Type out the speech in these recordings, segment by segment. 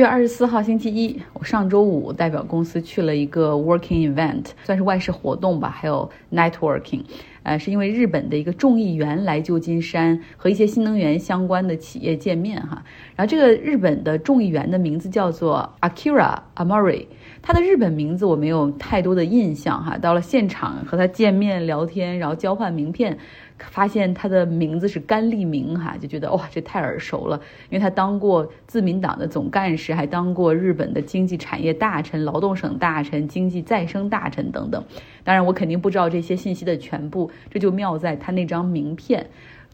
月二十四号星期一，我上周五代表公司去了一个 working event，算是外事活动吧，还有 networking，呃，是因为日本的一个众议员来旧金山和一些新能源相关的企业见面哈。然后这个日本的众议员的名字叫做 Akira Amori，他的日本名字我没有太多的印象哈。到了现场和他见面聊天，然后交换名片。发现他的名字是甘立明哈，就觉得哇，这太耳熟了，因为他当过自民党的总干事，还当过日本的经济产业大臣、劳动省大臣、经济再生大臣等等。当然，我肯定不知道这些信息的全部，这就妙在他那张名片。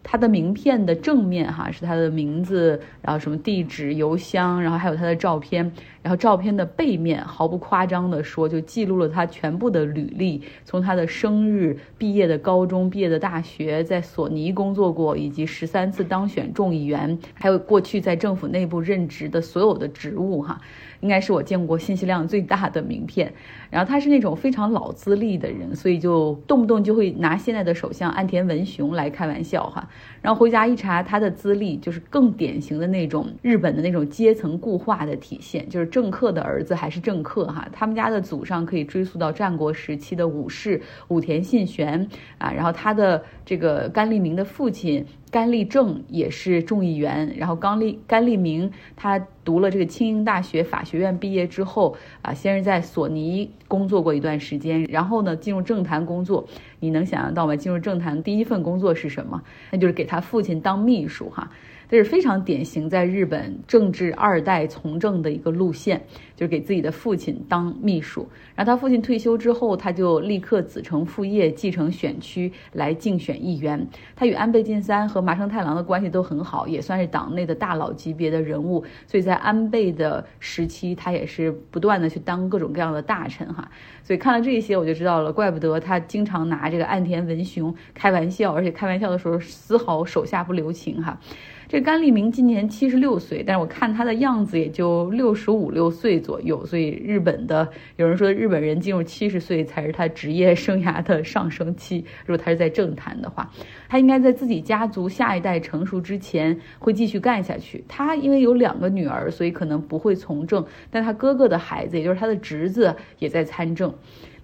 他的名片的正面哈是他的名字，然后什么地址、邮箱，然后还有他的照片。然后照片的背面毫不夸张地说，就记录了他全部的履历，从他的生日、毕业的高中、毕业的大学，在索尼工作过，以及十三次当选众议员，还有过去在政府内部任职的所有的职务哈，应该是我见过信息量最大的名片。然后他是那种非常老资历的人，所以就动不动就会拿现在的首相岸田文雄来开玩笑哈。然后回家一查，他的资历就是更典型的那种日本的那种阶层固化的体现，就是政客的儿子还是政客哈。他们家的祖上可以追溯到战国时期的武士武田信玄啊，然后他的这个甘利明的父亲。甘立正也是众议员，然后甘立甘立明他读了这个清英大学法学院毕业之后啊，先是在索尼工作过一段时间，然后呢进入政坛工作。你能想象到吗？进入政坛第一份工作是什么？那就是给他父亲当秘书哈。这是非常典型在日本政治二代从政的一个路线，就是给自己的父亲当秘书。然后他父亲退休之后，他就立刻子承父业，继承选区来竞选议员。他与安倍晋三和麻生太郎的关系都很好，也算是党内的大佬级别的人物。所以在安倍的时期，他也是不断的去当各种各样的大臣哈。所以看了这些，我就知道了，怪不得他经常拿这个岸田文雄开玩笑，而且开玩笑的时候丝毫手下不留情哈。这甘利明今年七十六岁，但是我看他的样子也就六十五六岁左右。所以日本的有人说，日本人进入七十岁才是他职业生涯的上升期。如果他是在政坛的话，他应该在自己家族下一代成熟之前会继续干下去。他因为有两个女儿，所以可能不会从政，但他哥哥的孩子，也就是他的侄子，也在参政。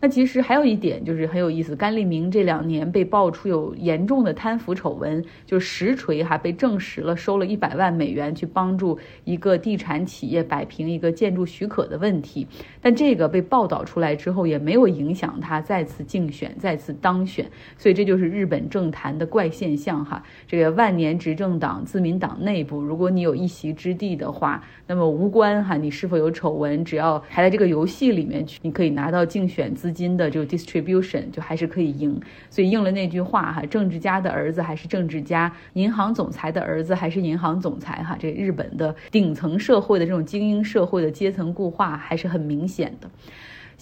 那其实还有一点就是很有意思，甘利明这两年被爆出有严重的贪腐丑闻，就实锤哈被证实了，收了一百万美元去帮助一个地产企业摆平一个建筑许可的问题。但这个被报道出来之后，也没有影响他再次竞选、再次当选。所以这就是日本政坛的怪现象哈。这个万年执政党自民党内部，如果你有一席之地的话，那么无关哈你是否有丑闻，只要还在这个游戏里面去，你可以拿到竞选资。金的就 distribution 就还是可以赢，所以应了那句话哈，政治家的儿子还是政治家，银行总裁的儿子还是银行总裁哈，这日本的顶层社会的这种精英社会的阶层固化还是很明显的。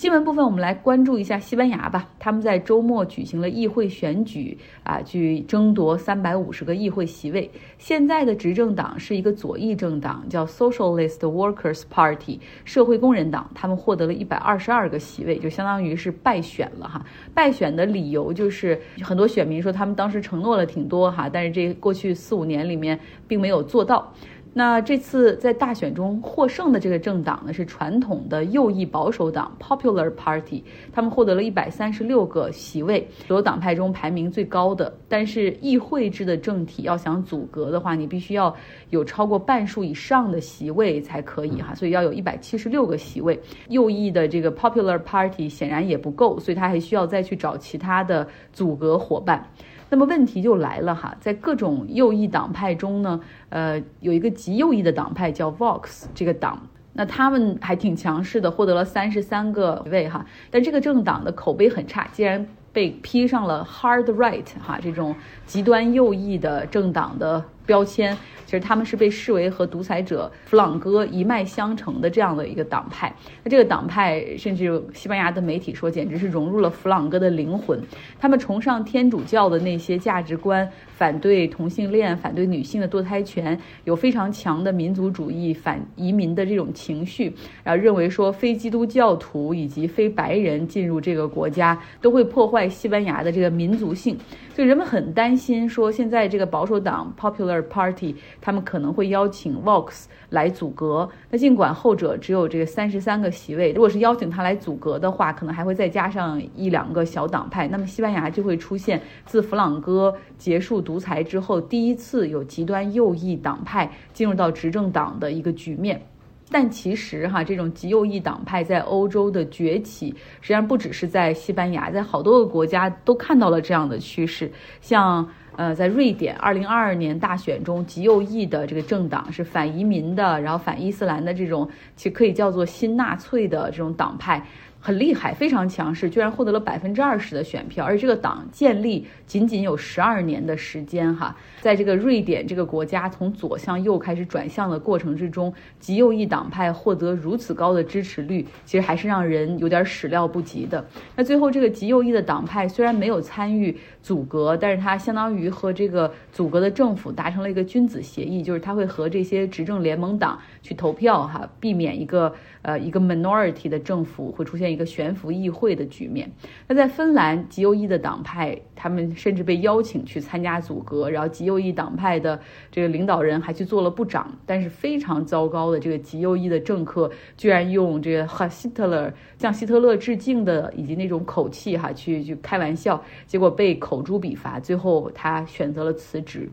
新闻部分，我们来关注一下西班牙吧。他们在周末举行了议会选举，啊，去争夺三百五十个议会席位。现在的执政党是一个左翼政党，叫 Socialist Workers Party，社会工人党。他们获得了一百二十二个席位，就相当于是败选了哈。败选的理由就是很多选民说他们当时承诺了挺多哈，但是这过去四五年里面并没有做到。那这次在大选中获胜的这个政党呢，是传统的右翼保守党 Popular Party，他们获得了一百三十六个席位，所有党派中排名最高的。但是议会制的政体要想阻隔的话，你必须要有超过半数以上的席位才可以哈，所以要有一百七十六个席位。右翼的这个 Popular Party 显然也不够，所以他还需要再去找其他的阻隔伙伴。那么问题就来了哈，在各种右翼党派中呢，呃，有一个极右翼的党派叫 Vox 这个党，那他们还挺强势的，获得了三十三个位哈，但这个政党的口碑很差，竟然被披上了 Hard Right 哈这种极端右翼的政党的。标签其实他们是被视为和独裁者弗朗哥一脉相承的这样的一个党派。那这个党派甚至西班牙的媒体说，简直是融入了弗朗哥的灵魂。他们崇尚天主教的那些价值观，反对同性恋，反对女性的堕胎权，有非常强的民族主义、反移民的这种情绪。然后认为说，非基督教徒以及非白人进入这个国家都会破坏西班牙的这个民族性。所以人们很担心说，现在这个保守党 Popular Party，他们可能会邀请 Vox 来组阁。那尽管后者只有这个三十三个席位，如果是邀请他来组阁的话，可能还会再加上一两个小党派。那么西班牙就会出现自弗朗哥结束独裁之后第一次有极端右翼党派进入到执政党的一个局面。但其实哈，这种极右翼党派在欧洲的崛起，实际上不只是在西班牙，在好多个国家都看到了这样的趋势。像呃，在瑞典，二零二二年大选中，极右翼的这个政党是反移民的，然后反伊斯兰的这种，其实可以叫做新纳粹的这种党派。很厉害，非常强势，居然获得了百分之二十的选票，而这个党建立仅仅有十二年的时间哈，在这个瑞典这个国家从左向右开始转向的过程之中，极右翼党派获得如此高的支持率，其实还是让人有点始料不及的。那最后这个极右翼的党派虽然没有参与阻隔，但是它相当于和这个阻隔的政府达成了一个君子协议，就是他会和这些执政联盟党去投票哈，避免一个呃一个 minority 的政府会出现一个悬浮议会的局面。那在芬兰，极右翼的党派，他们甚至被邀请去参加组阁，然后极右翼党派的这个领导人还去做了部长。但是非常糟糕的，这个极右翼的政客居然用这个哈希特勒向希特勒致敬的以及那种口气哈去去开玩笑，结果被口诛笔伐。最后他选择了辞职。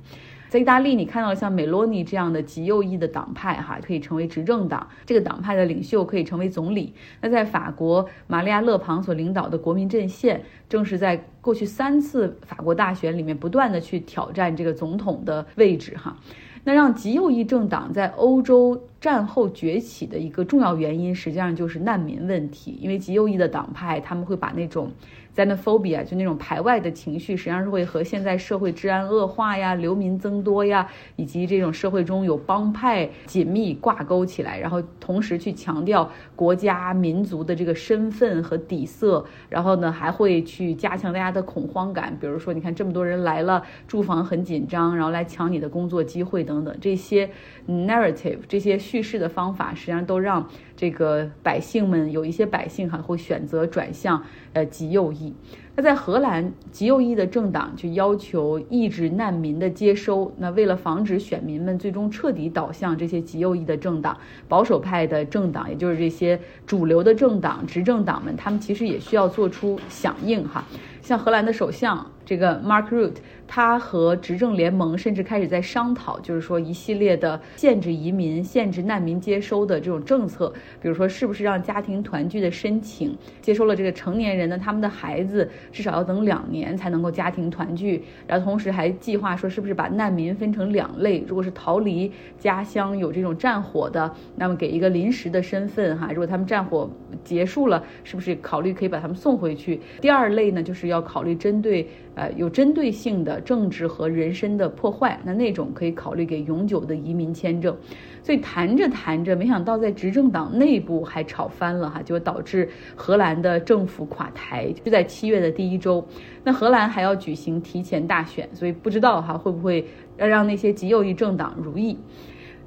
在意大利，你看到像梅洛尼这样的极右翼的党派，哈，可以成为执政党，这个党派的领袖可以成为总理。那在法国，玛利亚·勒庞所领导的国民阵线，正是在过去三次法国大选里面不断的去挑战这个总统的位置，哈。那让极右翼政党在欧洲战后崛起的一个重要原因，实际上就是难民问题，因为极右翼的党派他们会把那种。Xenophobia 就那种排外的情绪，实际上是会和现在社会治安恶化呀、流民增多呀，以及这种社会中有帮派紧密挂钩起来，然后同时去强调国家民族的这个身份和底色，然后呢还会去加强大家的恐慌感，比如说你看这么多人来了，住房很紧张，然后来抢你的工作机会等等这些 narrative 这些叙事的方法，实际上都让。这个百姓们有一些百姓哈会选择转向呃极右翼。那在荷兰，极右翼的政党就要求抑制难民的接收。那为了防止选民们最终彻底倒向这些极右翼的政党，保守派的政党，也就是这些主流的政党、执政党们，他们其实也需要做出响应哈。像荷兰的首相这个 Mark Rutte，他和执政联盟甚至开始在商讨，就是说一系列的限制移民、限制难民接收的这种政策，比如说是不是让家庭团聚的申请接收了这个成年人呢？他们的孩子至少要等两年才能够家庭团聚，然后同时还计划说是不是把难民分成两类，如果是逃离家乡有这种战火的，那么给一个临时的身份哈，如果他们战火结束了，是不是考虑可以把他们送回去？第二类呢，就是要。要考虑针对呃有针对性的政治和人身的破坏，那那种可以考虑给永久的移民签证。所以谈着谈着，没想到在执政党内部还吵翻了哈，就导致荷兰的政府垮台。就在七月的第一周，那荷兰还要举行提前大选，所以不知道哈会不会让那些极右翼政党如意。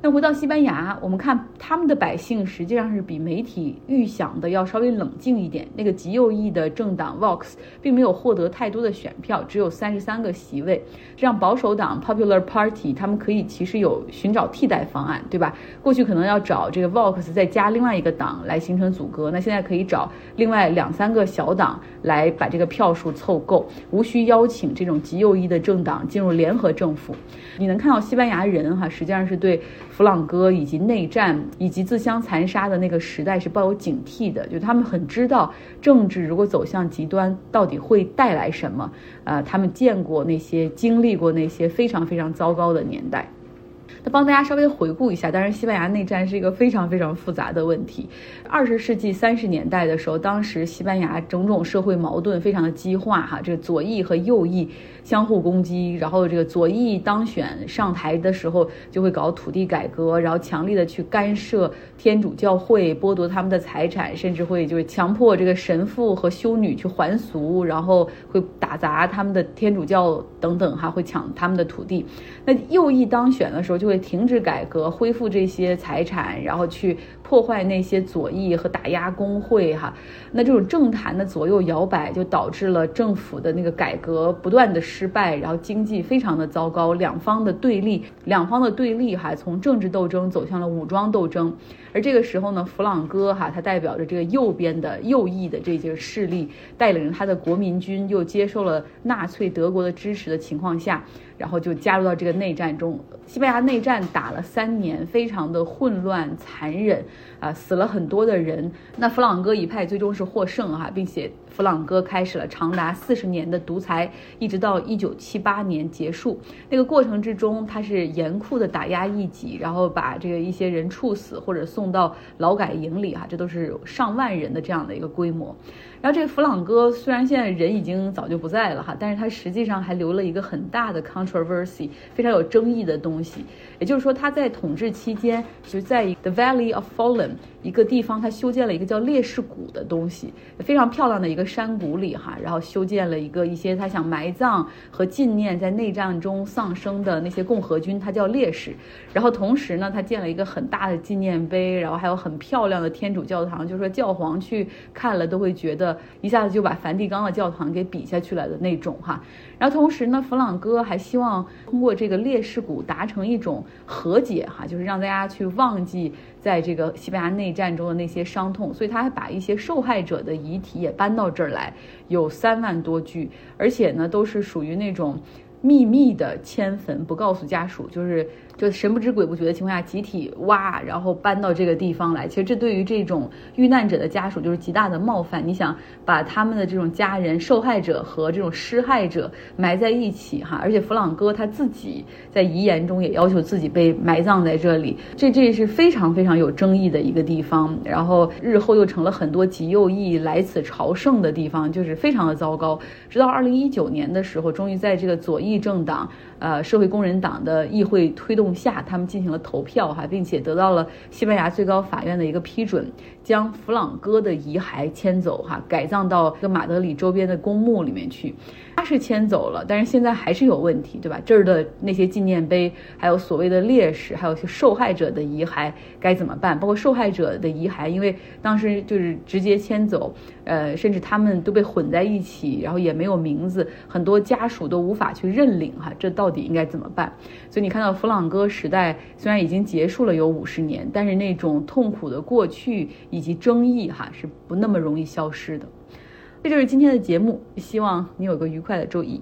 那回到西班牙，我们看他们的百姓实际上是比媒体预想的要稍微冷静一点。那个极右翼的政党 Vox 并没有获得太多的选票，只有三十三个席位，这让保守党 Popular Party 他们可以其实有寻找替代方案，对吧？过去可能要找这个 Vox 再加另外一个党来形成阻隔，那现在可以找另外两三个小党来把这个票数凑够，无需邀请这种极右翼的政党进入联合政府。你能看到西班牙人哈，实际上是对。弗朗哥以及内战以及自相残杀的那个时代是抱有警惕的，就他们很知道政治如果走向极端，到底会带来什么。呃，他们见过那些，经历过那些非常非常糟糕的年代。那帮大家稍微回顾一下，当然，西班牙内战是一个非常非常复杂的问题。二十世纪三十年代的时候，当时西班牙种种社会矛盾非常的激化，哈，这个左翼和右翼相互攻击，然后这个左翼当选上台的时候，就会搞土地改革，然后强力的去干涉天主教会，剥夺他们的财产，甚至会就是强迫这个神父和修女去还俗，然后会打砸他们的天主教等等，哈，会抢他们的土地。那右翼当选的时候就。会停止改革，恢复这些财产，然后去破坏那些左翼和打压工会哈。那这种政坛的左右摇摆，就导致了政府的那个改革不断的失败，然后经济非常的糟糕，两方的对立，两方的对立哈，从政治斗争走向了武装斗争。而这个时候呢，弗朗哥哈，他代表着这个右边的右翼的这些势力，带领着他的国民军，又接受了纳粹德国的支持的情况下。然后就加入到这个内战中。西班牙内战打了三年，非常的混乱残忍，啊，死了很多的人。那弗朗哥一派最终是获胜哈，并且弗朗哥开始了长达四十年的独裁，一直到一九七八年结束。那个过程之中，他是严酷的打压异己，然后把这个一些人处死或者送到劳改营里哈，这都是上万人的这样的一个规模。然后这个弗朗哥虽然现在人已经早就不在了哈，但是他实际上还留了一个很大的 controversy，非常有争议的东西。也就是说，他在统治期间，就在 The Valley of Fallen 一个地方，他修建了一个叫烈士谷的东西，非常漂亮的一个山谷里哈，然后修建了一个一些他想埋葬和纪念在内战中丧生的那些共和军，他叫烈士。然后同时呢，他建了一个很大的纪念碑，然后还有很漂亮的天主教堂，就是说教皇去看了都会觉得。一下子就把梵蒂冈的教堂给比下去了的那种哈，然后同时呢，弗朗哥还希望通过这个烈士谷达成一种和解哈，就是让大家去忘记在这个西班牙内战中的那些伤痛，所以他还把一些受害者的遗体也搬到这儿来，有三万多具，而且呢都是属于那种秘密的迁坟，不告诉家属，就是。就神不知鬼不觉的情况下，集体挖，然后搬到这个地方来。其实这对于这种遇难者的家属就是极大的冒犯。你想把他们的这种家人、受害者和这种施害者埋在一起，哈，而且弗朗哥他自己在遗言中也要求自己被埋葬在这里。这这是非常非常有争议的一个地方。然后日后又成了很多极右翼来此朝圣的地方，就是非常的糟糕。直到二零一九年的时候，终于在这个左翼政党。呃，社会工人党的议会推动下，他们进行了投票哈，并且得到了西班牙最高法院的一个批准，将弗朗哥的遗骸迁走哈，改葬到这个马德里周边的公墓里面去。他是迁走了，但是现在还是有问题，对吧？这儿的那些纪念碑，还有所谓的烈士，还有些受害者的遗骸该怎么办？包括受害者的遗骸，因为当时就是直接迁走，呃，甚至他们都被混在一起，然后也没有名字，很多家属都无法去认领哈，这到底应该怎么办？所以你看到弗朗哥时代虽然已经结束了有五十年，但是那种痛苦的过去以及争议哈是不那么容易消失的。这就是今天的节目，希望你有个愉快的周一。